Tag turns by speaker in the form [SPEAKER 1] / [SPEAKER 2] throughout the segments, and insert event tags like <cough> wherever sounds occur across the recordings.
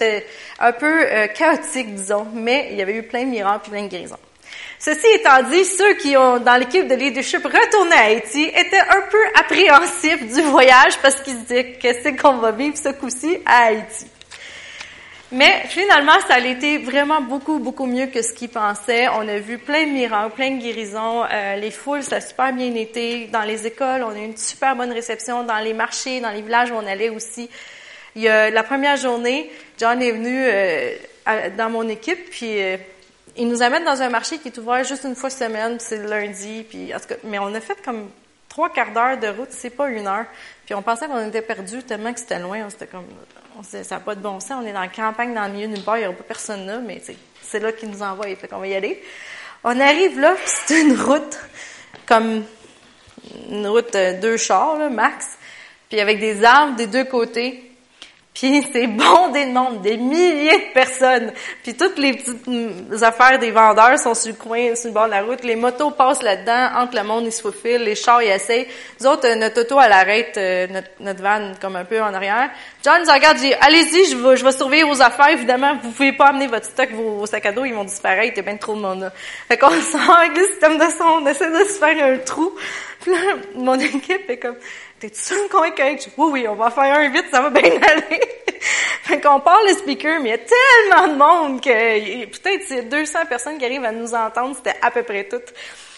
[SPEAKER 1] c'était un peu euh, chaotique, disons, mais il y avait eu plein de miracles plein de guérisons. Ceci étant dit, ceux qui ont, dans l'équipe de leadership, retourné à Haïti étaient un peu appréhensifs du voyage parce qu'ils se disaient, qu'est-ce qu'on va vivre ce coup-ci à Haïti? Mais finalement, ça a été vraiment beaucoup, beaucoup mieux que ce qu'ils pensaient. On a vu plein de miracles, plein de guérisons. Euh, les foules, ça a super bien été. Dans les écoles, on a eu une super bonne réception. Dans les marchés, dans les villages où on allait aussi. Il y a, la première journée, John est venu euh, dans mon équipe, puis euh, il nous amène dans un marché qui est ouvert juste une fois semaine, c'est le lundi. Puis, en tout cas, mais on a fait comme trois quarts d'heure de route, c'est pas une heure. Puis on pensait qu'on était perdu tellement que c'était loin. On comme, on ça n'a pas de bon sens. On est dans la campagne, dans le milieu d'une part, il n'y aura pas personne là, mais c'est là qu'il nous envoie. Fait qu'on va y aller. On arrive là, <laughs> c'est une route comme une route de deux chars, là, max, puis avec des arbres des deux côtés. Puis c'est bondé de monde, des milliers de personnes. Puis toutes les petites mm, affaires des vendeurs sont sur le coin, sur le bord de la route. Les motos passent là-dedans, entre le monde, ils se faufilent, les chars, ils essayent. Nous autres, euh, notre auto, elle arrête, euh, notre, van, comme un peu en arrière. John nous regarde, dit, allez-y, je vais, je vais surveiller vos affaires. Évidemment, vous pouvez pas amener votre stock, vos, sacs à dos, ils vont disparaître, il y a bien trop de monde là. Fait qu'on <laughs> sort avec le système de son, on essaie de se faire un trou. Puis là, mon <laughs> équipe est comme, T'es-tu sûr qu'on est correct? Oui, oui, on va faire un vite, ça va bien <laughs> aller. fait qu'on parle le speaker, mais il y a tellement de monde que peut-être c'est 200 personnes qui arrivent à nous entendre, c'était à peu près tout.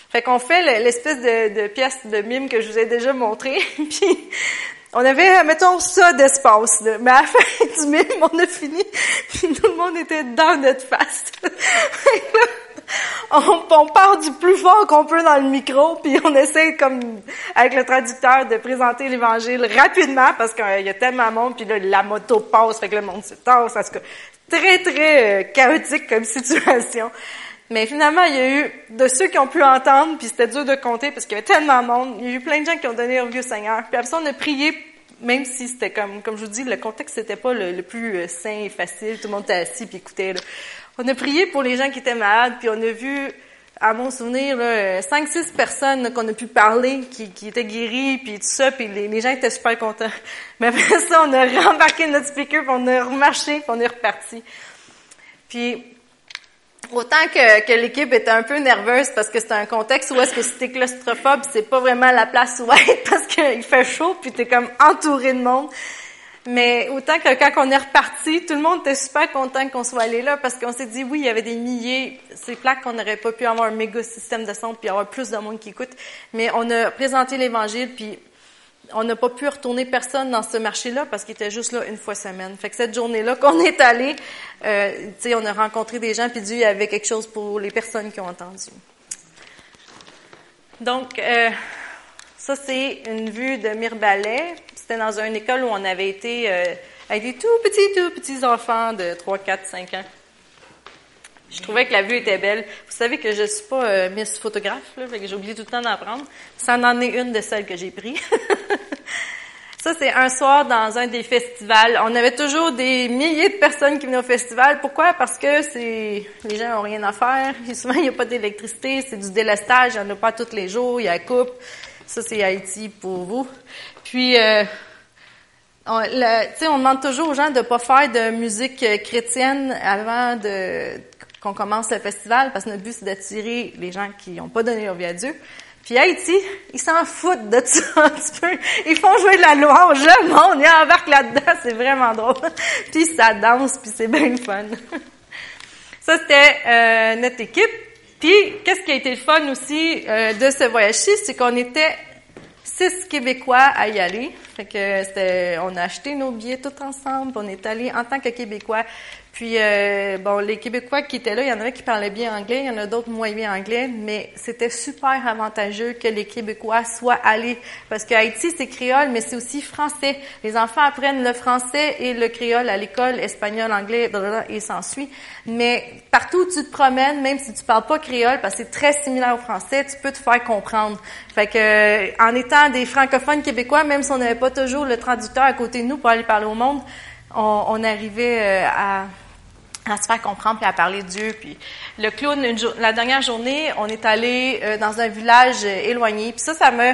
[SPEAKER 1] Fait qu'on fait l'espèce de, de pièce de mime que je vous ai déjà montré, <laughs> puis on avait, mettons, ça d'espace, Mais à la <laughs> fin du mime, on a fini, puis tout le monde était dans notre face. <laughs> on, on, part du plus fort qu'on peut dans le micro, puis on essaie, comme avec le traducteur, de présenter l'Évangile rapidement, parce qu'il y a tellement de monde, puis là, la moto passe, fait que le monde se tasse. En tout très, très euh, chaotique comme <laughs> situation. Mais finalement, il y a eu de ceux qui ont pu entendre, puis c'était dur de compter parce qu'il y avait tellement de monde. Il y a eu plein de gens qui ont donné au vieux Seigneur. Puis après ça, on a prié, même si c'était comme, comme je vous dis, le contexte c'était pas le, plus euh, sain et facile. Tout le monde était assis puis écoutait. On a prié pour les gens qui étaient malades, puis on a vu, à mon souvenir, cinq, six personnes qu'on a pu parler, qui, étaient guéries, puis tout ça, puis les, gens étaient super contents. <laughs> Mais après ça, on a <laughs> rembarqué notre speaker, puis on a remarché, puis on est reparti. Puis autant que, que l'équipe était un peu nerveuse parce que c'est un contexte où est-ce que si t'es claustrophobe, c'est pas vraiment la place où <laughs> être parce qu'il fait chaud puis t'es comme entouré de monde. Mais autant que quand on est reparti, tout le monde était super content qu'on soit allé là parce qu'on s'est dit oui, il y avait des milliers. C'est clair qu'on n'aurait pas pu avoir un méga système de son puis avoir plus de monde qui écoute. Mais on a présenté l'Évangile puis on n'a pas pu retourner personne dans ce marché-là parce qu'il était juste là une fois semaine. Fait que cette journée-là qu'on est allé, euh, on a rencontré des gens puis Dieu y avait quelque chose pour les personnes qui ont entendu. Donc, euh, ça, c'est une vue de Mirbalet. C'était dans une école où on avait été euh, avec des tout petits, tout petits enfants de 3, 4, 5 ans. Je trouvais que la vue était belle. Vous savez que je suis pas euh, Miss photographe, là, fait que j'ai oublié tout le temps d'en prendre. Ça en est une de celles que j'ai prises. <laughs> Ça, c'est un soir dans un des festivals. On avait toujours des milliers de personnes qui venaient au festival. Pourquoi? Parce que c'est les gens ont rien à faire. <laughs> souvent, il n'y a pas d'électricité, c'est du délestage, il n'y en a pas tous les jours, il y a coupe. Ça, c'est Haïti pour vous. Puis, euh, on, on demande toujours aux gens de pas faire de musique chrétienne avant de qu'on commence le festival, parce que notre but, c'est d'attirer les gens qui n'ont pas donné leur vie à Dieu. Puis Haïti, ils s'en foutent de ça <laughs> un petit peu. Ils font jouer de la louange, le monde, ils embarquent là-dedans, c'est vraiment drôle. puis ça danse, puis c'est bien fun. <laughs> ça, c'était euh, notre équipe. Puis, qu'est-ce qui a été le fun aussi euh, de ce voyage-ci, c'est qu'on était six Québécois à y aller. Fait que on a acheté nos billets tous ensemble, on est allé en tant que Québécois. Puis, euh, bon, les Québécois qui étaient là, il y en avait qui parlaient bien anglais, il y en a d'autres moins bien anglais, mais c'était super avantageux que les Québécois soient allés, parce que Haïti, c'est créole, mais c'est aussi français. Les enfants apprennent le français et le créole à l'école, espagnol, anglais, et s'ensuit. Mais partout où tu te promènes, même si tu parles pas créole, parce que c'est très similaire au français, tu peux te faire comprendre. Fait que, en étant des francophones québécois, même si on n'avait pas toujours le traducteur à côté de nous pour aller parler au monde, on, on arrivait euh, à à se faire comprendre puis à parler de Dieu. Puis le clown, la dernière journée, on est allé euh, dans un village euh, éloigné. Puis ça, ça me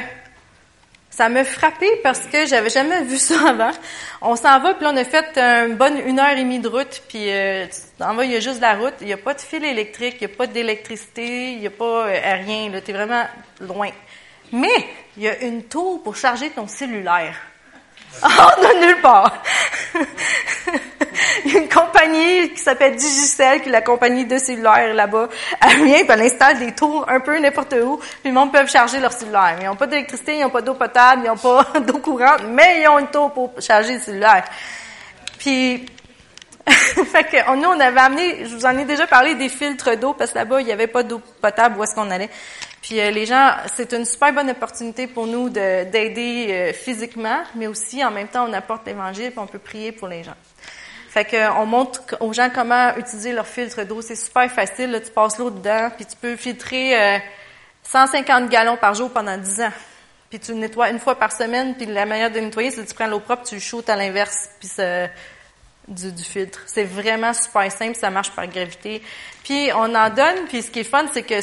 [SPEAKER 1] Ça m'a frappé parce que j'avais jamais vu ça <laughs> avant. On s'en va, puis là, on a fait une bonne une heure et demie de route, puis euh, t'en vas, il y a juste la route, il n'y a pas de fil électrique, il n'y a pas d'électricité, il n'y a pas euh, rien, là, t'es vraiment loin. Mais, il y a une tour pour charger ton cellulaire. <laughs> Ah, de nulle part. <laughs> Une compagnie qui s'appelle Digicel, qui est la compagnie de cellulaire là-bas. Elle vient, puis elle installe des tours un peu n'importe où, puis le monde peut charger leur cellulaire. Ils n'ont pas d'électricité, ils n'ont pas d'eau potable, ils n'ont pas <laughs> d'eau courante, mais ils ont une tour pour charger le cellulaire. Puis, fait que nous, on avait amené, je vous en ai déjà parlé, des filtres d'eau, parce que là-bas, il n'y avait pas d'eau potable où est-ce qu'on allait. Puis euh, les gens, c'est une super bonne opportunité pour nous d'aider euh, physiquement, mais aussi en même temps, on apporte l'Évangile, puis on peut prier pour les gens. Fait que on montre aux gens comment utiliser leur filtre d'eau. C'est super facile. Là, tu passes l'eau dedans, puis tu peux filtrer 150 euh, gallons par jour pendant 10 ans. Puis tu le nettoies une fois par semaine, puis la manière de nettoyer, c'est que tu prends l'eau propre, tu le à l'inverse, puis ça, du, du filtre. C'est vraiment super simple, ça marche par gravité. Puis on en donne, puis ce qui est fun, c'est que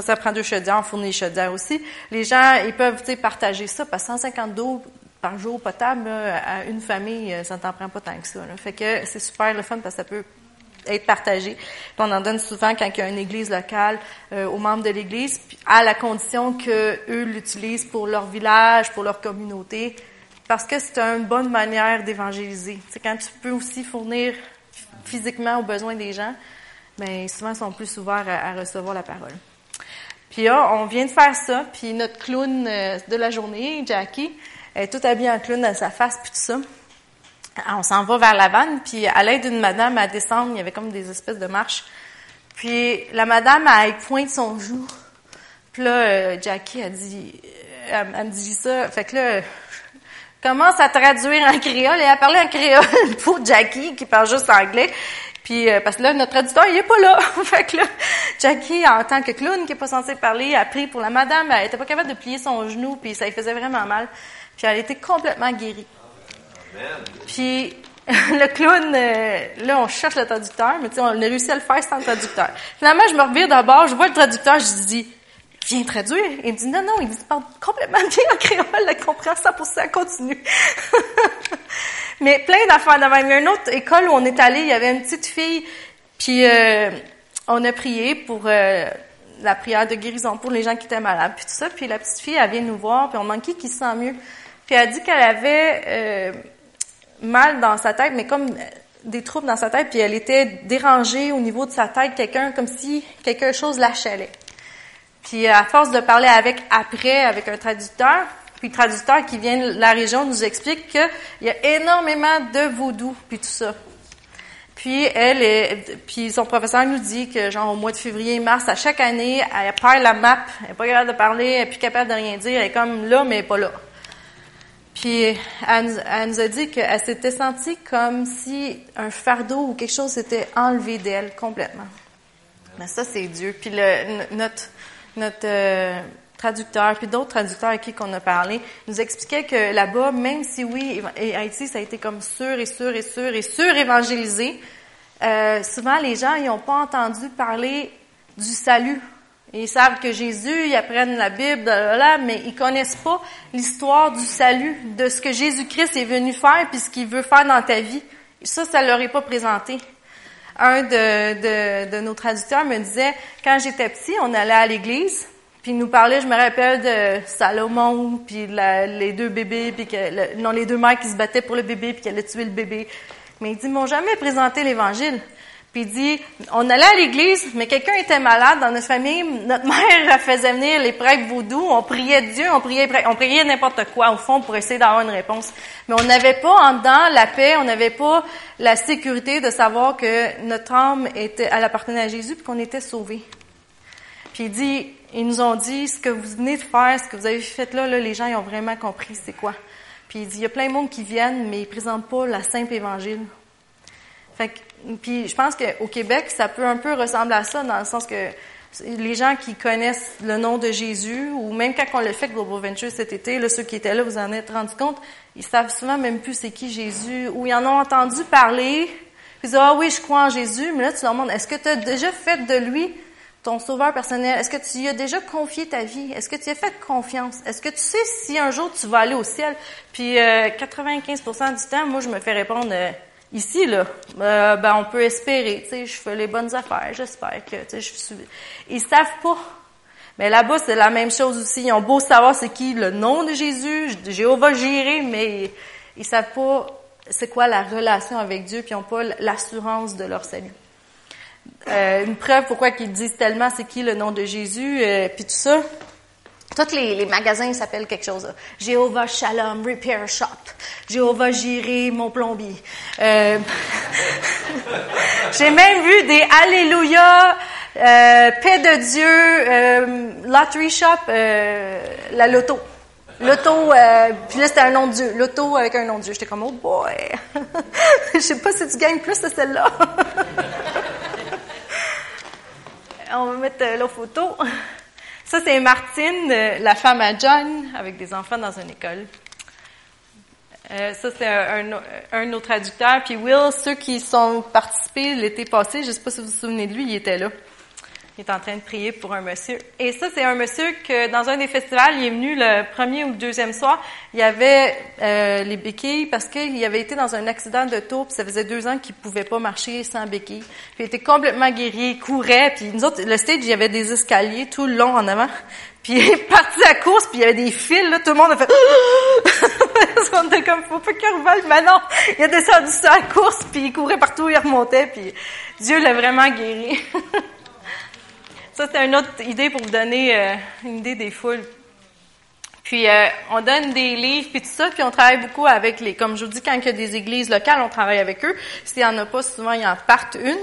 [SPEAKER 1] ça prend deux chaudières, on fournit les chaudières aussi. Les gens, ils peuvent partager ça, parce que 150 d'eau par jour potable à une famille, ça t'en prend pas tant que ça. Là. Fait que c'est super le fun parce que ça peut être partagé. Puis on en donne souvent quand il y a une église locale euh, aux membres de l'église, à la condition que eux l'utilisent pour leur village, pour leur communauté parce que c'est une bonne manière d'évangéliser. C'est quand tu peux aussi fournir physiquement aux besoins des gens, mais souvent ils sont plus ouverts à, recevoir la parole. Puis là, on vient de faire ça, puis notre clown euh, de la journée, Jackie, est tout habillée en clown dans sa face, puis tout ça. On s'en va vers la vanne, puis à l'aide d'une madame à descendre, il y avait comme des espèces de marches. Puis la madame, elle pointe son joue. Puis là, euh, Jackie a dit, elle, elle, me dit ça. Fait que là, commence à traduire en créole et à parler en créole <laughs> pour Jackie qui parle juste anglais. Puis euh, parce que là notre traducteur il est pas là. <laughs> fait que là Jackie en tant que clown qui est pas censé parler a pris pour la madame, elle était pas capable de plier son genou puis ça lui faisait vraiment mal. Puis elle était complètement guérie. Puis <laughs> le clown, euh, là, on cherche le traducteur, mais on a réussi à le faire sans le traducteur. Finalement, je me revire d'abord, je vois le traducteur, je dis, viens traduire. Il me dit, non, non, il dit, parle complètement <laughs> bien en créole, elle comprend 100%, continue. <laughs> Mais plein d'affaires Il y a une autre école où on est allé, il y avait une petite fille, puis euh, on a prié pour euh, la prière de guérison pour les gens qui étaient malades, puis tout ça. Puis la petite fille, elle vient nous voir, puis on manquait qui se sent mieux. Puis elle a dit qu'elle avait euh, mal dans sa tête, mais comme des troubles dans sa tête, puis elle était dérangée au niveau de sa tête, quelqu'un comme si quelque chose la chalait. Puis à force de parler avec après, avec un traducteur, puis le traducteur qui vient de la région nous explique qu'il y a énormément de vaudou, puis tout ça. Puis elle est, puis son professeur nous dit que genre au mois de février, mars, à chaque année, elle perd la map, elle est pas capable de parler, elle est plus capable de rien dire, elle est comme là mais pas là. Puis elle nous, elle nous a dit qu'elle s'était sentie comme si un fardeau ou quelque chose s'était enlevé d'elle complètement. Mais ça c'est Dieu. Puis le, notre notre euh, traducteur, puis d'autres traducteurs à qui qu'on a parlé, nous expliquaient que là-bas, même si oui, Haïti, ça a été comme sûr et sûr et sûr et sûr évangélisé, euh, souvent les gens, ils n'ont pas entendu parler du salut. Ils savent que Jésus, ils apprennent la Bible, là, mais ils connaissent pas l'histoire du salut, de ce que Jésus-Christ est venu faire, puis ce qu'il veut faire dans ta vie. Ça, ça leur est pas présenté un de, de, de, nos traducteurs me disait, quand j'étais petit, on allait à l'église, puis il nous parlait, je me rappelle de Salomon, puis les deux bébés, puis que, non, les deux mères qui se battaient pour le bébé, puis qui allaient tuer le bébé. Mais il dit, ils m'ont jamais présenté l'Évangile. Puis il dit, on allait à l'église, mais quelqu'un était malade dans notre famille. Notre <laughs> mère faisait venir les prêtres vaudous. On priait Dieu, on priait, on priait n'importe quoi au fond pour essayer d'avoir une réponse. Mais on n'avait pas en dedans la paix, on n'avait pas la sécurité de savoir que notre âme était, elle appartenait à Jésus, puis qu'on était sauvés. Puis il dit, ils nous ont dit, ce que vous venez de faire, ce que vous avez fait là, là les gens ils ont vraiment compris c'est quoi. Puis il dit, il y a plein de monde qui viennent, mais ils présentent pas la simple évangile. Fait que puis je pense qu'au Québec, ça peut un peu ressembler à ça, dans le sens que les gens qui connaissent le nom de Jésus, ou même quand on l'a fait Global Venture cet été, là, ceux qui étaient là, vous en êtes rendu compte, ils savent souvent même plus c'est qui Jésus, ou ils en ont entendu parler, puis ils disent, ah oui, je crois en Jésus, mais là, tu leur demandes, est-ce que tu as déjà fait de lui ton sauveur personnel? Est-ce que tu lui as déjà confié ta vie? Est-ce que tu as fait confiance? Est-ce que tu sais si un jour tu vas aller au ciel? Puis euh, 95% du temps, moi, je me fais répondre euh, ici, là, euh, ben on peut espérer, tu sais, je fais les bonnes affaires, j'espère que, tu sais, je suis... Ils savent pas. Mais là-bas, c'est la même chose aussi. Ils ont beau savoir c'est qui le nom de Jésus, Jéhovah Jiré, mais ils savent pas c'est quoi la relation avec Dieu, puis ils n'ont pas l'assurance de leur salut. Euh, une preuve pourquoi qu'ils disent tellement c'est qui le nom de Jésus, euh, puis tout ça. Tous les, magasins s'appellent quelque chose. Jéhovah Shalom Repair Shop. Jéhovah Jiré, mon plombier. Euh, <laughs> J'ai même vu des Alléluia, euh, Paix de Dieu, euh, Lottery Shop, la loto. L'auto, euh, puis là, c'était un nom de Dieu. L'auto avec un nom de Dieu. J'étais comme, oh boy! <laughs> Je sais pas si tu gagnes plus de celle-là. <laughs> On va mettre la photo. Ça, c'est Martine, euh, la femme à John, avec des enfants dans une école. Euh, ça, c'est un, un, un, de nos traducteurs. Puis Will, ceux qui sont participés l'été passé, je sais pas si vous vous souvenez de lui, il était là. Il est en train de prier pour un monsieur. Et ça, c'est un monsieur que dans un des festivals, il est venu le premier ou le deuxième soir. Il avait euh, les béquilles parce qu'il avait été dans un accident de tour, puis ça faisait deux ans qu'il pouvait pas marcher sans béquilles. Puis il était complètement guéri, il courait. Puis nous autres, le stage, il y avait des escaliers tout le long en avant. <laughs> Puis il est parti à la course, puis il y avait des fils, là, tout le monde a fait <laughs> On était comme, faut pas qu'il revole, mais non! Il a descendu à la course, puis il courait partout, il remontait, puis Dieu l'a vraiment guéri. <laughs> Ça, c'est une autre idée pour vous donner euh, une idée des foules. Puis, euh, on donne des livres, puis tout ça, puis on travaille beaucoup avec les... Comme je vous dis, quand il y a des églises locales, on travaille avec eux. S'il y en a pas, souvent, ils en partent une.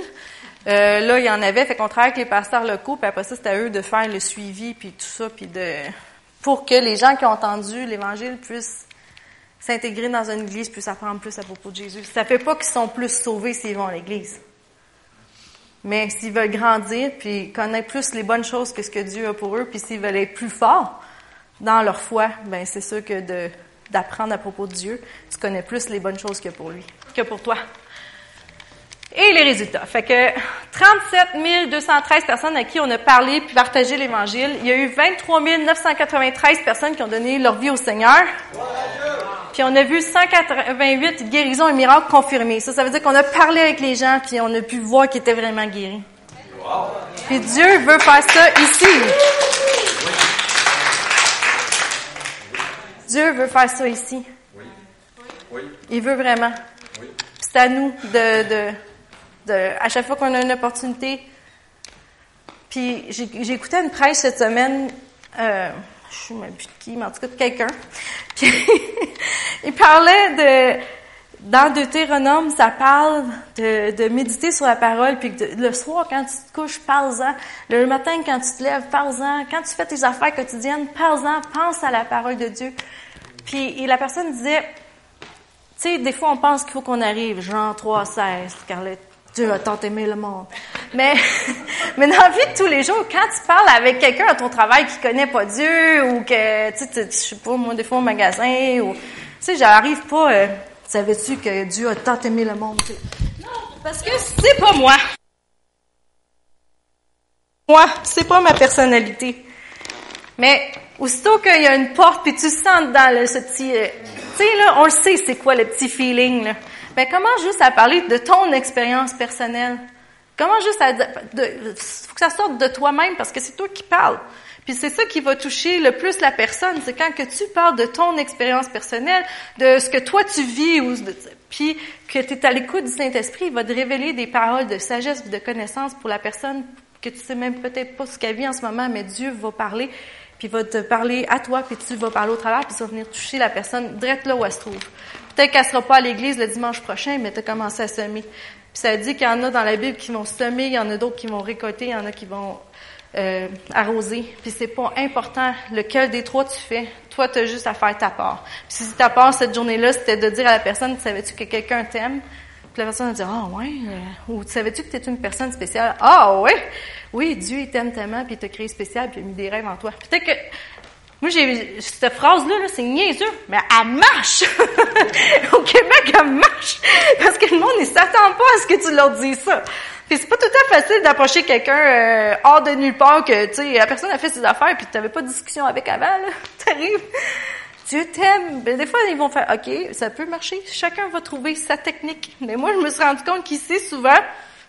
[SPEAKER 1] Euh, là, il y en avait, fait qu'on travaille avec les pasteurs locaux, puis après ça, c'était à eux de faire le suivi, puis tout ça, puis de... pour que les gens qui ont entendu l'Évangile puissent s'intégrer dans une église, puissent apprendre plus à propos de Jésus. Ça fait pas qu'ils sont plus sauvés s'ils vont à l'église. Mais s'ils veulent grandir, puis connaître plus les bonnes choses que ce que Dieu a pour eux, puis s'ils veulent être plus forts dans leur foi, ben c'est sûr que de, d'apprendre à propos de Dieu, tu connais plus les bonnes choses que pour lui, que pour toi. Et les résultats. Fait que 37 213 personnes à qui on a parlé puis partagé l'Évangile. Il y a eu 23 993 personnes qui ont donné leur vie au Seigneur. Puis on a vu 188 guérisons et miracles confirmés. Ça, ça veut dire qu'on a parlé avec les gens puis on a pu voir qu'ils étaient vraiment guéris. Puis Dieu veut faire ça ici. Dieu veut faire ça ici. Il veut vraiment. C'est à nous de, à chaque fois qu'on a une opportunité. Puis j'ai écouté une prêche cette semaine, euh, je sais plus de qui, mais en tout cas de quelqu'un. <laughs> Puis il parlait de dans Deutéronome, ça parle de, de méditer sur la parole, puis que le soir, quand tu te couches, parle-en. Le matin, quand tu te lèves, parle-en. Quand tu fais tes affaires quotidiennes, parle-en. Pense à la parole de Dieu. Puis et la personne disait, tu sais, des fois, on pense qu'il faut qu'on arrive, Jean 3, 16, Scarlett, Dieu a tant aimé le monde. Mais, <laughs> mais dans la vie de tous les jours, quand tu parles avec quelqu'un à ton travail qui connaît pas Dieu ou que, tu sais, je sais pas, moi, des fois au magasin ou, tu sais, j'arrive pas, euh, savais-tu que Dieu a tant aimé le monde? Non, parce que c'est pas moi. Moi, c'est pas ma personnalité. Mais aussitôt qu'il y a une porte puis tu sens dans le, ce petit, euh, tu sais là, on le sait, c'est quoi le petit feeling là. Mais comment juste à parler de ton expérience personnelle? Comment juste à... Il faut que ça sorte de toi-même parce que c'est toi qui parles. Puis c'est ça qui va toucher le plus la personne, c'est quand que tu parles de ton expérience personnelle, de ce que toi tu vis, ou puis que tu es à l'écoute du Saint-Esprit, il va te révéler des paroles de sagesse, de connaissance pour la personne que tu sais même peut-être pas ce qu'elle vit en ce moment, mais Dieu va parler, puis va te parler à toi, puis tu vas parler au travers, puis ça va venir toucher la personne direct là où elle se trouve. Peut-être qu'elle sera pas à l'église le dimanche prochain, mais tu as commencé à semer. Puis ça dit qu'il y en a dans la Bible qui vont semer, il y en a d'autres qui vont récolter, il y en a qui vont euh, arroser. Puis c'est pas important lequel des trois tu fais. Toi, tu as juste à faire ta part. Puis si ta part cette journée-là, c'était de dire à la personne, savais-tu que quelqu'un t'aime? Puis la personne va dire, ah ouais, euh, ou savais-tu que tu es une personne spéciale? Ah ouais, oui, Dieu il t'aime tellement, puis il t'a créé spécial, puis il a mis des rêves en toi. Peut-être que moi, j'ai cette phrase-là, -là, c'est niaiseux, mais elle marche! <laughs> Au Québec, elle marche! Parce que le monde, ne s'attend pas à ce que tu leur dises ça. Puis c'est pas tout à fait facile d'approcher quelqu'un euh, hors de nulle part que, tu sais, la personne a fait ses affaires puis tu n'avais pas de discussion avec avant, là. <laughs> T'arrives. Dieu t'aime. Ben, des fois, ils vont faire, OK, ça peut marcher. Chacun va trouver sa technique. Mais moi, je me suis rendu compte qu'ici, souvent,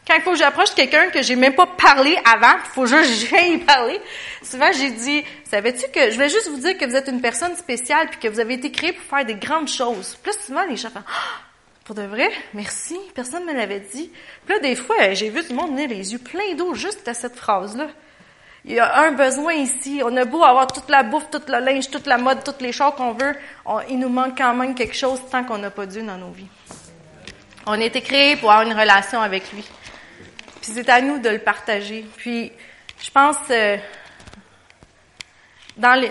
[SPEAKER 1] quand il faut que j'approche quelqu'un que j'ai même pas parlé avant, il faut juste que j'aille parler. Souvent, j'ai dit, savais-tu que, je voulais juste vous dire que vous êtes une personne spéciale puis que vous avez été créé pour faire des grandes choses. Plus souvent, les gens font, ah, pour de vrai, merci, personne ne me l'avait dit. Puis là, des fois, j'ai vu tout le monde venir les yeux pleins d'eau juste à cette phrase-là. Il y a un besoin ici. On a beau avoir toute la bouffe, toute le linge, toute la mode, toutes les choses qu'on veut. il nous manque quand même quelque chose tant qu'on n'a pas Dieu dans nos vies. On a été créé pour avoir une relation avec lui. C'est à nous de le partager. Puis je pense euh, dans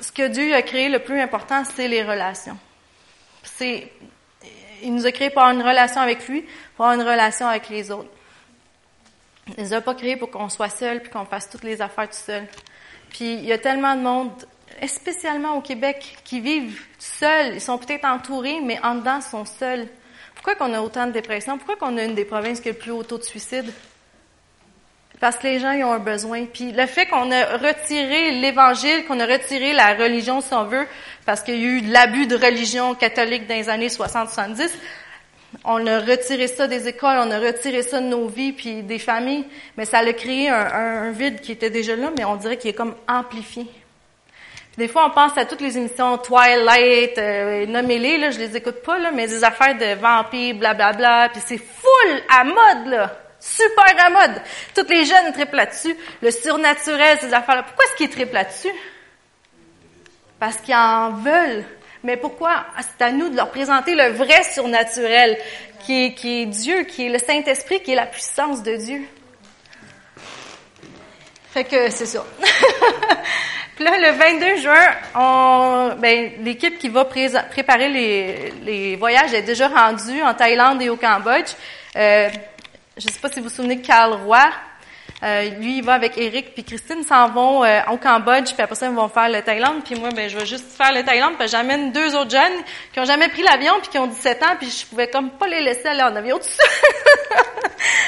[SPEAKER 1] ce que Dieu a créé le plus important, c'est les relations. C'est il nous a créé pour avoir une relation avec lui, pour avoir une relation avec les autres. Il nous a pas créé pour qu'on soit seul puis qu'on fasse toutes les affaires tout seul. Puis il y a tellement de monde, spécialement au Québec, qui vivent seuls. Ils sont peut-être entourés, mais en dedans, ils sont seuls. Pourquoi qu'on a autant de dépression? Pourquoi qu'on a une des provinces qui a le plus haut taux de suicide? Parce que les gens ils ont un besoin. Puis le fait qu'on a retiré l'Évangile, qu'on a retiré la religion, si on veut, parce qu'il y a eu l'abus de religion catholique dans les années 60-70, on a retiré ça des écoles, on a retiré ça de nos vies puis des familles, mais ça a créé un, vide qui était déjà là, mais on dirait qu'il est comme amplifié. Des fois, on pense à toutes les émissions Twilight, euh, nommez-les, là, je les écoute pas, là, mais des affaires de vampires, blablabla, puis c'est full à mode, là. Super à mode. Toutes les jeunes triplent là-dessus. Le surnaturel, ces affaires-là. Pourquoi est-ce qu'ils triplent là-dessus? Parce qu'ils en veulent. Mais pourquoi? C'est à nous de leur présenter le vrai surnaturel, qui est, qui est Dieu, qui est le Saint-Esprit, qui est la puissance de Dieu. Fait que c'est ça. <laughs> Là, le 22 juin, on, ben, l'équipe qui va préparer les, voyages est déjà rendue en Thaïlande et au Cambodge. Euh, je ne sais pas si vous vous souvenez de Carl Roy. Euh, lui, il va avec Eric puis Christine s'en vont euh, au Cambodge, puis après ça, ils vont faire le Thaïlande. Puis moi, ben, je vais juste faire le Thaïlande, puis j'amène deux autres jeunes qui ont jamais pris l'avion, puis qui ont 17 ans, puis je pouvais comme pas les laisser aller en avion tout seul. <laughs>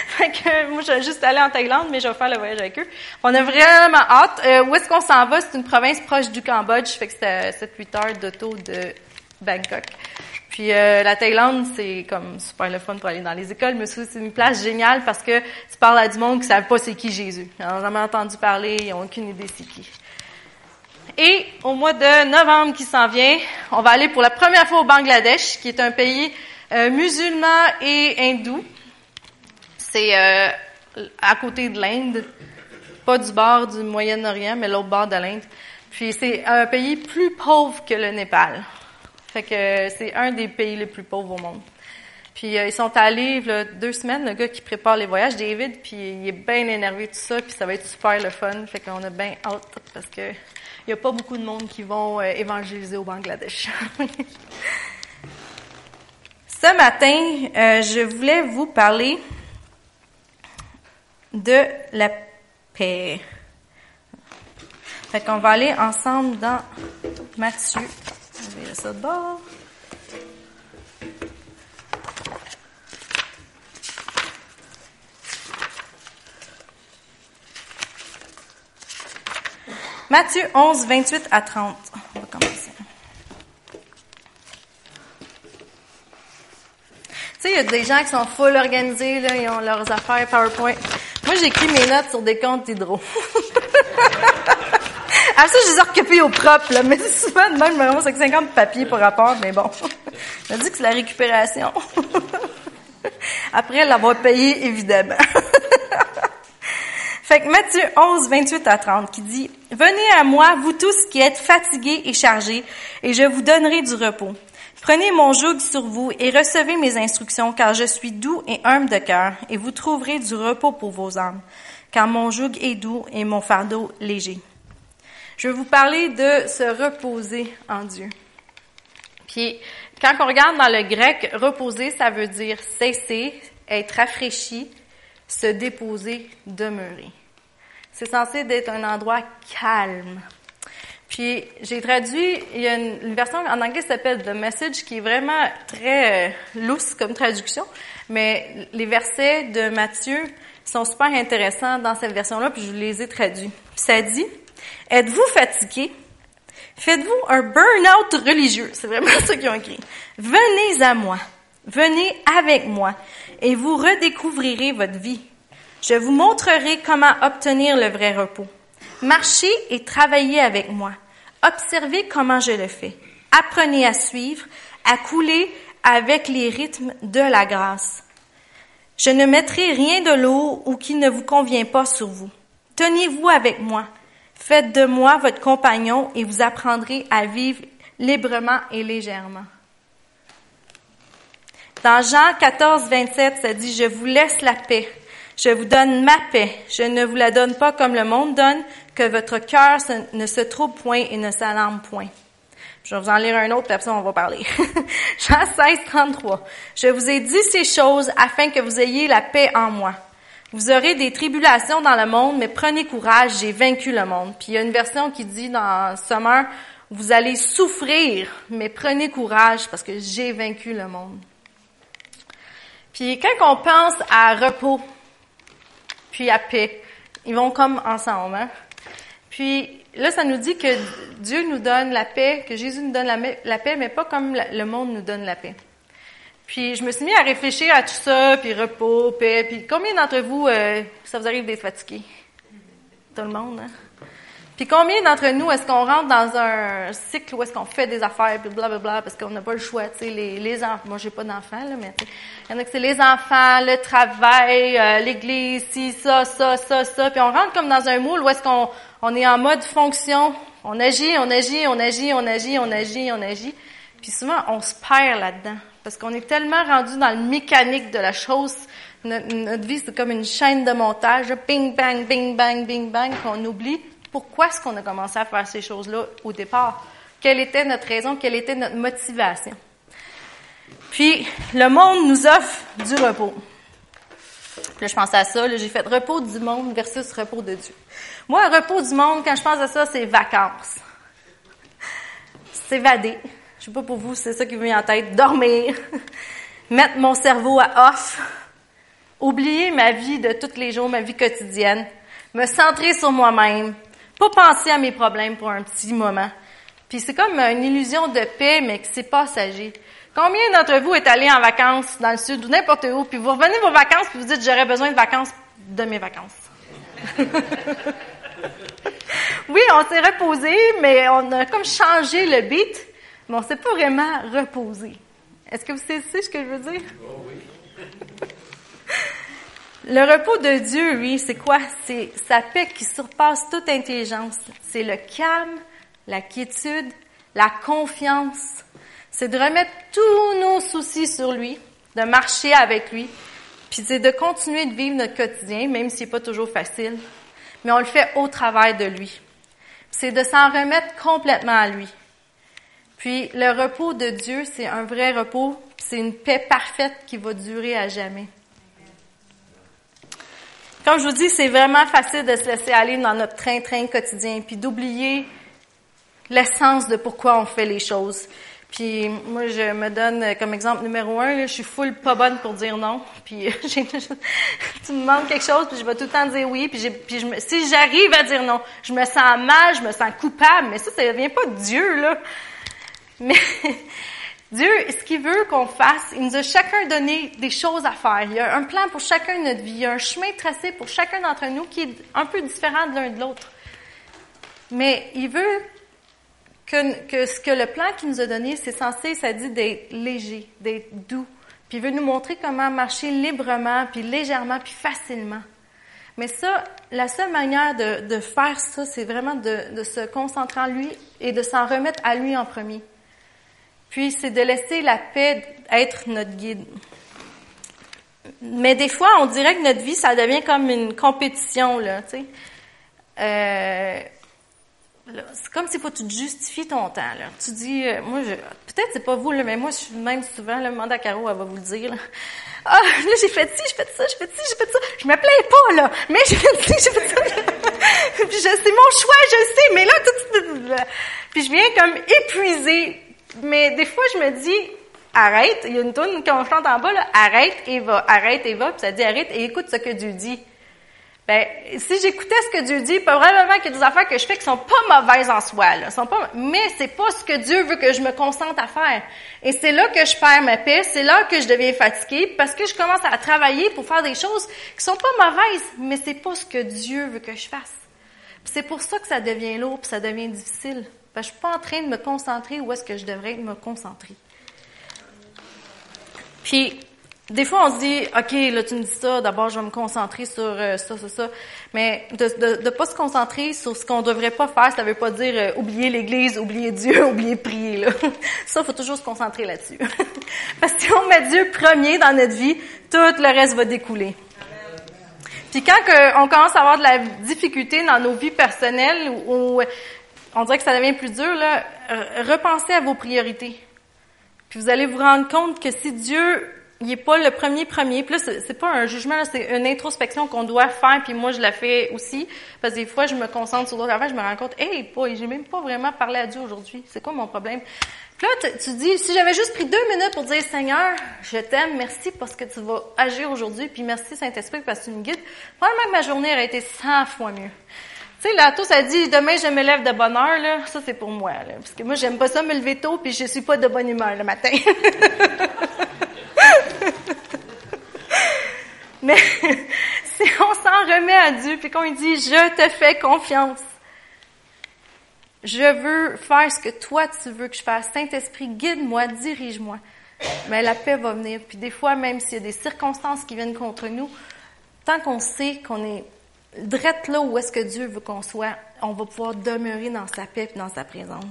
[SPEAKER 1] fait que moi, je vais juste aller en Thaïlande, mais je vais faire le voyage avec eux. On a vraiment hâte. Euh, où est-ce qu'on s'en va? C'est une province proche du Cambodge, fait que c'est 7-8 heures d'auto de Bangkok. Puis euh, la Thaïlande, c'est comme super le fun pour aller dans les écoles, mais c'est une place géniale parce que tu parles à du monde qui ne savent pas c'est qui Jésus. Ils n'ont jamais entendu parler, ils n'ont aucune idée c'est qui. Et au mois de novembre qui s'en vient, on va aller pour la première fois au Bangladesh, qui est un pays euh, musulman et hindou. C'est euh, à côté de l'Inde, pas du bord du Moyen-Orient, mais l'autre bord de l'Inde. Puis c'est un pays plus pauvre que le Népal. Fait que c'est un des pays les plus pauvres au monde. Puis euh, ils sont allés deux semaines, le gars qui prépare les voyages, David, puis il est bien énervé tout ça, puis ça va être super le fun. Fait qu'on a bien hâte parce que il y a pas beaucoup de monde qui vont euh, évangéliser au Bangladesh. <laughs> Ce matin, euh, je voulais vous parler de la paix. Fait qu'on va aller ensemble dans Matthieu je vais ça de bord. Matthieu 11, 28 à 30. On va commencer. Tu sais, il y a des gens qui sont full organisés, là, ils ont leurs affaires PowerPoint. Moi, j'écris mes notes sur des comptes hydro. <laughs> Ah, ça, je les ai recopiés au propre, là. Mais souvent, de même, vraiment, c'est 50 papiers pour rapport, mais bon. On dit que c'est la récupération. <laughs> Après l'avoir payé, évidemment. <laughs> fait que Matthieu 11, 28 à 30, qui dit, Venez à moi, vous tous qui êtes fatigués et chargés, et je vous donnerai du repos. Prenez mon joug sur vous et recevez mes instructions, car je suis doux et humble de cœur, et vous trouverez du repos pour vos âmes, car mon joug est doux et mon fardeau léger. Je vais vous parler de se reposer en Dieu. Puis, quand on regarde dans le grec, reposer, ça veut dire cesser, être rafraîchi, se déposer, demeurer. C'est censé être un endroit calme. Puis j'ai traduit, il y a une, version en anglais qui s'appelle The Message qui est vraiment très euh, lousse comme traduction, mais les versets de Matthieu sont super intéressants dans cette version-là, puis je les ai traduits. Puis ça dit, êtes-vous fatigué? Faites-vous un burn-out religieux? C'est vraiment <laughs> ça qu'ils ont écrit. Venez à moi. Venez avec moi et vous redécouvrirez votre vie. Je vous montrerai comment obtenir le vrai repos. Marchez et travaillez avec moi. Observez comment je le fais. Apprenez à suivre, à couler avec les rythmes de la grâce. Je ne mettrai rien de lourd ou qui ne vous convient pas sur vous. Tenez-vous avec moi. Faites de moi votre compagnon et vous apprendrez à vivre librement et légèrement. Dans Jean 14, 27, ça dit, je vous laisse la paix. Je vous donne ma paix. Je ne vous la donne pas comme le monde donne, que votre cœur ne se trouble point et ne s'alarme point. Je vais vous en lire un autre, puis après ça, on va parler. <laughs> Jean 16, 33. Je vous ai dit ces choses afin que vous ayez la paix en moi. Vous aurez des tribulations dans le monde, mais prenez courage, j'ai vaincu le monde. Puis il y a une version qui dit dans Summer, vous allez souffrir, mais prenez courage parce que j'ai vaincu le monde. Puis quand on pense à repos, puis à paix, ils vont comme ensemble. Hein? Puis là, ça nous dit que Dieu nous donne la paix, que Jésus nous donne la, paix, mais pas comme le monde nous donne la paix. Puis je me suis mis à réfléchir à tout ça, puis repos, paix, puis combien d'entre vous, euh, ça vous arrive d'être fatigué? Tout le monde, hein? Puis combien d'entre nous, est-ce qu'on rentre dans un cycle où est-ce qu'on fait des affaires, puis blablabla, parce qu'on n'a pas le choix, tu sais, les, les enfants, moi j'ai pas d'enfants, là, mais il y en a que c'est les enfants, le travail, euh, l'église, ci, ça, ça, ça, ça, puis on rentre comme dans un moule où est-ce qu'on on est en mode fonction, on agit, on agit, on agit, on agit, on agit, on agit, puis souvent on se perd là-dedans, parce qu'on est tellement rendu dans le mécanique de la chose, notre, vie c'est comme une chaîne de montage, bing bang, bing bang, bing bang, qu'on oublie pourquoi est-ce qu'on a commencé à faire ces choses-là au départ? Quelle était notre raison? Quelle était notre motivation? Puis, le monde nous offre du repos. Là, je pensais à ça, j'ai fait repos du monde versus repos de Dieu. Moi, repos du monde, quand je pense à ça, c'est vacances. S'évader. Je sais pas pour vous, c'est ça qui me vient en tête. Dormir. <laughs> Mettre mon cerveau à off. Oublier ma vie de tous les jours, ma vie quotidienne. Me centrer sur moi-même pas penser à mes problèmes pour un petit moment. Puis c'est comme une illusion de paix, mais que c'est passager. Combien d'entre vous est allé en vacances dans le sud ou n'importe où, puis vous revenez vos vacances, puis vous dites j'aurais besoin de vacances de mes vacances? <laughs> oui, on s'est reposé, mais on a comme changé le beat, mais on s'est pas vraiment reposé. Est-ce que vous savez ce que je veux dire? Oh oui. Le repos de Dieu, oui, c'est quoi? C'est sa paix qui surpasse toute intelligence. C'est le calme, la quiétude, la confiance. C'est de remettre tous nos soucis sur lui, de marcher avec lui, puis c'est de continuer de vivre notre quotidien, même si c'est pas toujours facile. Mais on le fait au travail de lui. C'est de s'en remettre complètement à lui. Puis le repos de Dieu, c'est un vrai repos, c'est une paix parfaite qui va durer à jamais. Comme je vous dis, c'est vraiment facile de se laisser aller dans notre train-train quotidien, puis d'oublier l'essence de pourquoi on fait les choses. Puis moi, je me donne comme exemple numéro un, je suis full pas bonne pour dire non. Puis <laughs> tu me demandes quelque chose, puis je vais tout le temps dire oui. Puis, si j'arrive à dire non, je me sens mal, je me sens coupable. Mais ça, ça vient pas de Dieu là. Mais <laughs> Dieu, ce qu'il veut qu'on fasse, il nous a chacun donné des choses à faire. Il y a un plan pour chacun de notre vie. Il y a un chemin tracé pour chacun d'entre nous qui est un peu différent de l'un de l'autre. Mais il veut que, ce que le plan qu'il nous a donné, c'est censé, ça dit d'être léger, d'être doux. Puis il veut nous montrer comment marcher librement, puis légèrement, puis facilement. Mais ça, la seule manière de, faire ça, c'est vraiment de se concentrer en lui et de s'en remettre à lui en premier. Puis c'est de laisser la paix être notre guide. Mais des fois, on dirait que notre vie, ça devient comme une compétition, là, tu sais. Euh, c'est comme s'il faut que tu justifies ton temps, là. Tu dis, euh, moi, peut-être c'est pas vous, là, mais moi, je suis même souvent, le mandat Caro, elle va vous le dire, ah, là, j'ai fait ci, j'ai fait ça, j'ai fait ci, j'ai fait ça. Je me plains pas, là. Mais j'ai fait ci, j'ai fait ça. <laughs> puis je, c'est mon choix, je sais. Mais là, tout, puis je viens comme épuisée. Mais des fois, je me dis, arrête. Il y a une toune qu'on chante en bas, là. Arrête et va, arrête et va. Puis ça dit arrête et écoute ce que Dieu dit. Ben, si j'écoutais ce que Dieu dit, probablement qu'il y a des affaires que je fais qui sont pas mauvaises en soi, là. Sont pas, mais c'est pas ce que Dieu veut que je me concentre à faire. Et c'est là que je perds ma paix, c'est là que je deviens fatiguée, parce que je commence à travailler pour faire des choses qui sont pas mauvaises, mais c'est pas ce que Dieu veut que je fasse. C'est pour ça que ça devient lourd, puis ça devient difficile. Je suis pas en train de me concentrer où est-ce que je devrais me concentrer. Puis, des fois, on se dit, OK, là, tu me dis ça, d'abord, je vais me concentrer sur euh, ça, ça, ça. Mais de ne pas se concentrer sur ce qu'on devrait pas faire, ça veut pas dire euh, oublier l'Église, oublier Dieu, <laughs> oublier prier. Là. Ça, faut toujours se concentrer là-dessus. <laughs> Parce que si on met Dieu premier dans notre vie, tout le reste va découler. Puis quand on commence à avoir de la difficulté dans nos vies personnelles, où, on dirait que ça devient plus dur, là, repensez à vos priorités. Puis vous allez vous rendre compte que si Dieu n'est pas le premier premier. Puis là, c'est pas un jugement, c'est une introspection qu'on doit faire. Puis moi, je la fais aussi. Parce que des fois, je me concentre sur d'autres affaires, je me rends compte, hey, boy, j'ai même pas vraiment parlé à Dieu aujourd'hui. C'est quoi mon problème? Puis là, tu dis, si j'avais juste pris deux minutes pour dire, Seigneur, je t'aime, merci parce que tu vas agir aujourd'hui, puis merci Saint-Esprit parce que tu me guides. Probablement que ma journée aurait été 100 fois mieux. Tu sais, là, tout ça dit, demain, je me lève de bonne heure, là. Ça, c'est pour moi, là. Parce que moi, j'aime pas ça me lever tôt, puis je suis pas de bonne humeur le matin. <laughs> Mais <laughs> si on s'en remet à Dieu puis qu'on lui dit je te fais confiance. Je veux faire ce que toi tu veux que je fasse. Saint-Esprit, guide-moi, dirige-moi. Mais la paix va venir. Puis des fois, même s'il y a des circonstances qui viennent contre nous, tant qu'on sait qu'on est drette là où est-ce que Dieu veut qu'on soit, on va pouvoir demeurer dans sa paix et dans sa présence.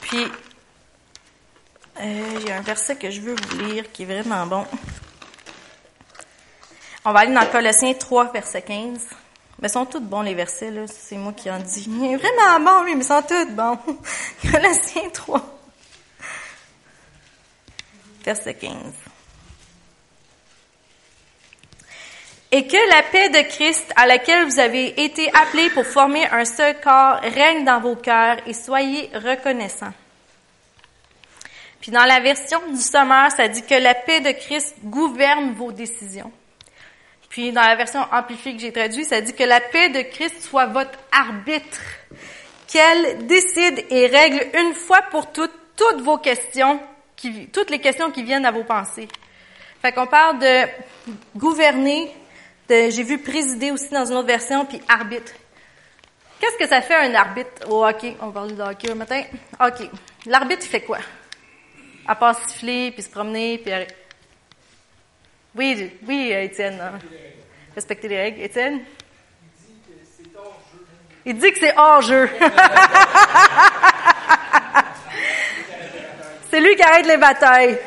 [SPEAKER 1] Puis, euh, a un verset que je veux vous lire qui est vraiment bon. On va aller dans Colossiens 3, verset 15. Mais ils sont tous bons, les versets, là. C'est moi qui en dis. Est vraiment bon, oui, mais ils sont tous bons. <laughs> Colossiens 3, verset 15. Et que la paix de Christ, à laquelle vous avez été appelés pour former un seul corps, règne dans vos cœurs et soyez reconnaissants. Puis dans la version du Sommeur, ça dit que la paix de Christ gouverne vos décisions. Puis dans la version amplifiée que j'ai traduite, ça dit que la paix de Christ soit votre arbitre, qu'elle décide et règle une fois pour toutes toutes vos questions, toutes les questions qui viennent à vos pensées. Fait qu'on parle de gouverner, j'ai vu présider aussi dans une autre version, puis arbitre. Qu'est-ce que ça fait un arbitre au hockey? On va parler de hockey le matin. OK. L'arbitre, il fait quoi? À part siffler, puis se promener, puis oui, oui, Étienne. Hein. Respecter les règles. Étienne? Il dit que c'est hors-jeu. <laughs> c'est lui qui arrête les batailles.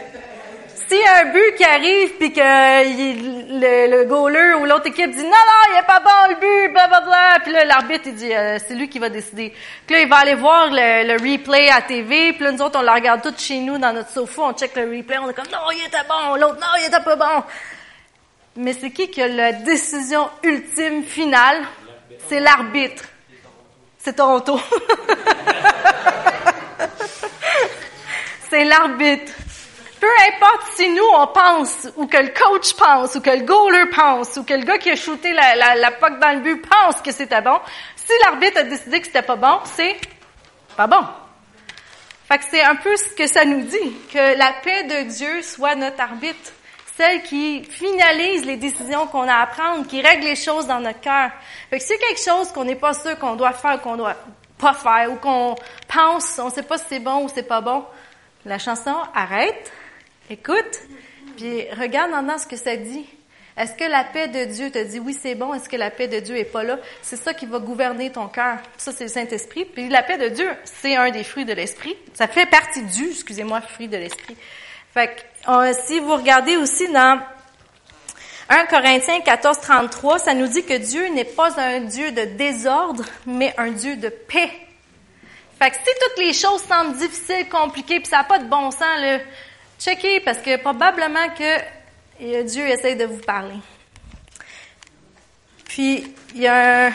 [SPEAKER 1] S'il y un but qui arrive puis que le, le goaler ou l'autre équipe dit non non il est pas bon le but bla bla bla puis là l'arbitre il dit euh, c'est lui qui va décider. Puis là il va aller voir le, le, replay à TV puis là nous autres on le regarde tout chez nous dans notre sofa on check le replay on est comme non il était bon l'autre non il était pas bon. Mais c'est qui qui a la décision ultime finale? C'est l'arbitre. C'est Toronto. <laughs> c'est l'arbitre. Peu importe si nous, on pense, ou que le coach pense, ou que le goaler pense, ou que le gars qui a shooté la, la, la puck dans le but pense que c'était bon, si l'arbitre a décidé que c'était pas bon, c'est pas bon. Fait que c'est un peu ce que ça nous dit, que la paix de Dieu soit notre arbitre, celle qui finalise les décisions qu'on a à prendre, qui règle les choses dans notre cœur. Fait que si quelque chose qu'on n'est pas sûr qu'on doit faire, qu'on doit pas faire, ou qu'on pense, on sait pas si c'est bon ou c'est pas bon, la chanson arrête, Écoute, puis regarde maintenant ce que ça dit. Est-ce que la paix de Dieu te dit oui, c'est bon? Est-ce que la paix de Dieu est pas là? C'est ça qui va gouverner ton cœur. Ça, c'est le Saint-Esprit. Puis la paix de Dieu, c'est un des fruits de l'Esprit. Ça fait partie du, excusez-moi, fruit de l'Esprit. Fait que, si vous regardez aussi dans 1 Corinthiens 14, 33, ça nous dit que Dieu n'est pas un Dieu de désordre, mais un Dieu de paix. Fait que si toutes les choses semblent difficiles, compliquées, puis ça n'a pas de bon sens, là, checkez parce que probablement que Dieu essaie de vous parler. Puis, il y a un,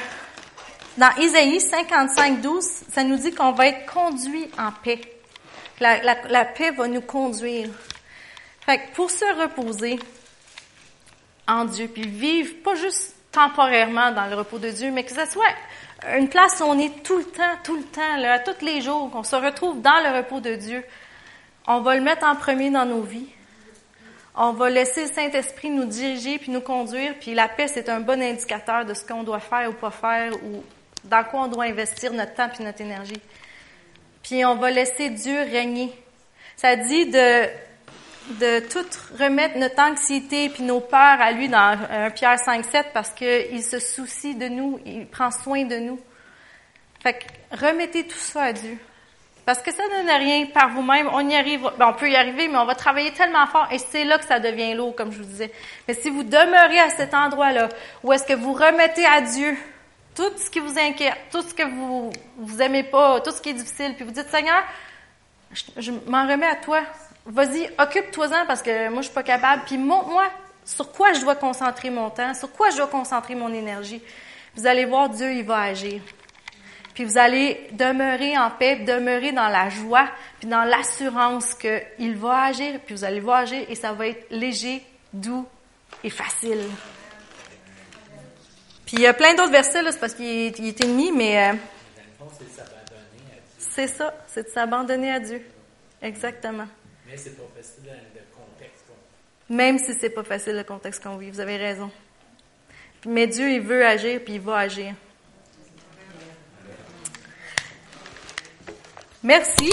[SPEAKER 1] dans Isaïe 55, 12, ça nous dit qu'on va être conduit en paix. La, la, la, paix va nous conduire. Fait que pour se reposer en Dieu, puis vivre pas juste temporairement dans le repos de Dieu, mais que ce soit une place où on est tout le temps, tout le temps, là, tous les jours, qu'on se retrouve dans le repos de Dieu, on va le mettre en premier dans nos vies. On va laisser le Saint-Esprit nous diriger puis nous conduire, puis la paix, c'est un bon indicateur de ce qu'on doit faire ou pas faire, ou dans quoi on doit investir notre temps puis notre énergie. Puis on va laisser Dieu régner. Ça dit de de tout remettre notre anxiété puis nos peurs à lui dans 1 Pierre 5, 7 parce qu'il se soucie de nous, il prend soin de nous. Fait que remettez tout ça à Dieu. Parce que ça ne donne rien par vous-même. On y arrive, ben, on peut y arriver, mais on va travailler tellement fort et c'est là que ça devient lourd, comme je vous disais. Mais si vous demeurez à cet endroit-là, où est-ce que vous remettez à Dieu tout ce qui vous inquiète, tout ce que vous vous aimez pas, tout ce qui est difficile, puis vous dites Seigneur, je, m'en remets à toi vas-y, occupe-toi-en parce que moi, je suis pas capable. Puis montre-moi sur quoi je dois concentrer mon temps, sur quoi je dois concentrer mon énergie. Vous allez voir, Dieu, il va agir. Puis vous allez demeurer en paix, demeurer dans la joie, puis dans l'assurance qu'il va agir, puis vous allez voir agir et ça va être léger, doux et facile. Puis il y a plein d'autres versets, là, c'est parce qu'il est, est, ennemi, mais... Euh, c'est ça, c'est de s'abandonner à Dieu. Exactement.
[SPEAKER 2] Mais c'est pas facile le contexte
[SPEAKER 1] Même si c'est pas facile le contexte qu'on vit, vous avez raison. Mais Dieu, il veut agir, puis il va agir. Merci.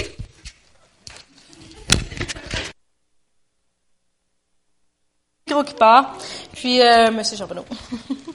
[SPEAKER 1] Micro qui. Puis, euh, Monsieur Charbonneau. <laughs>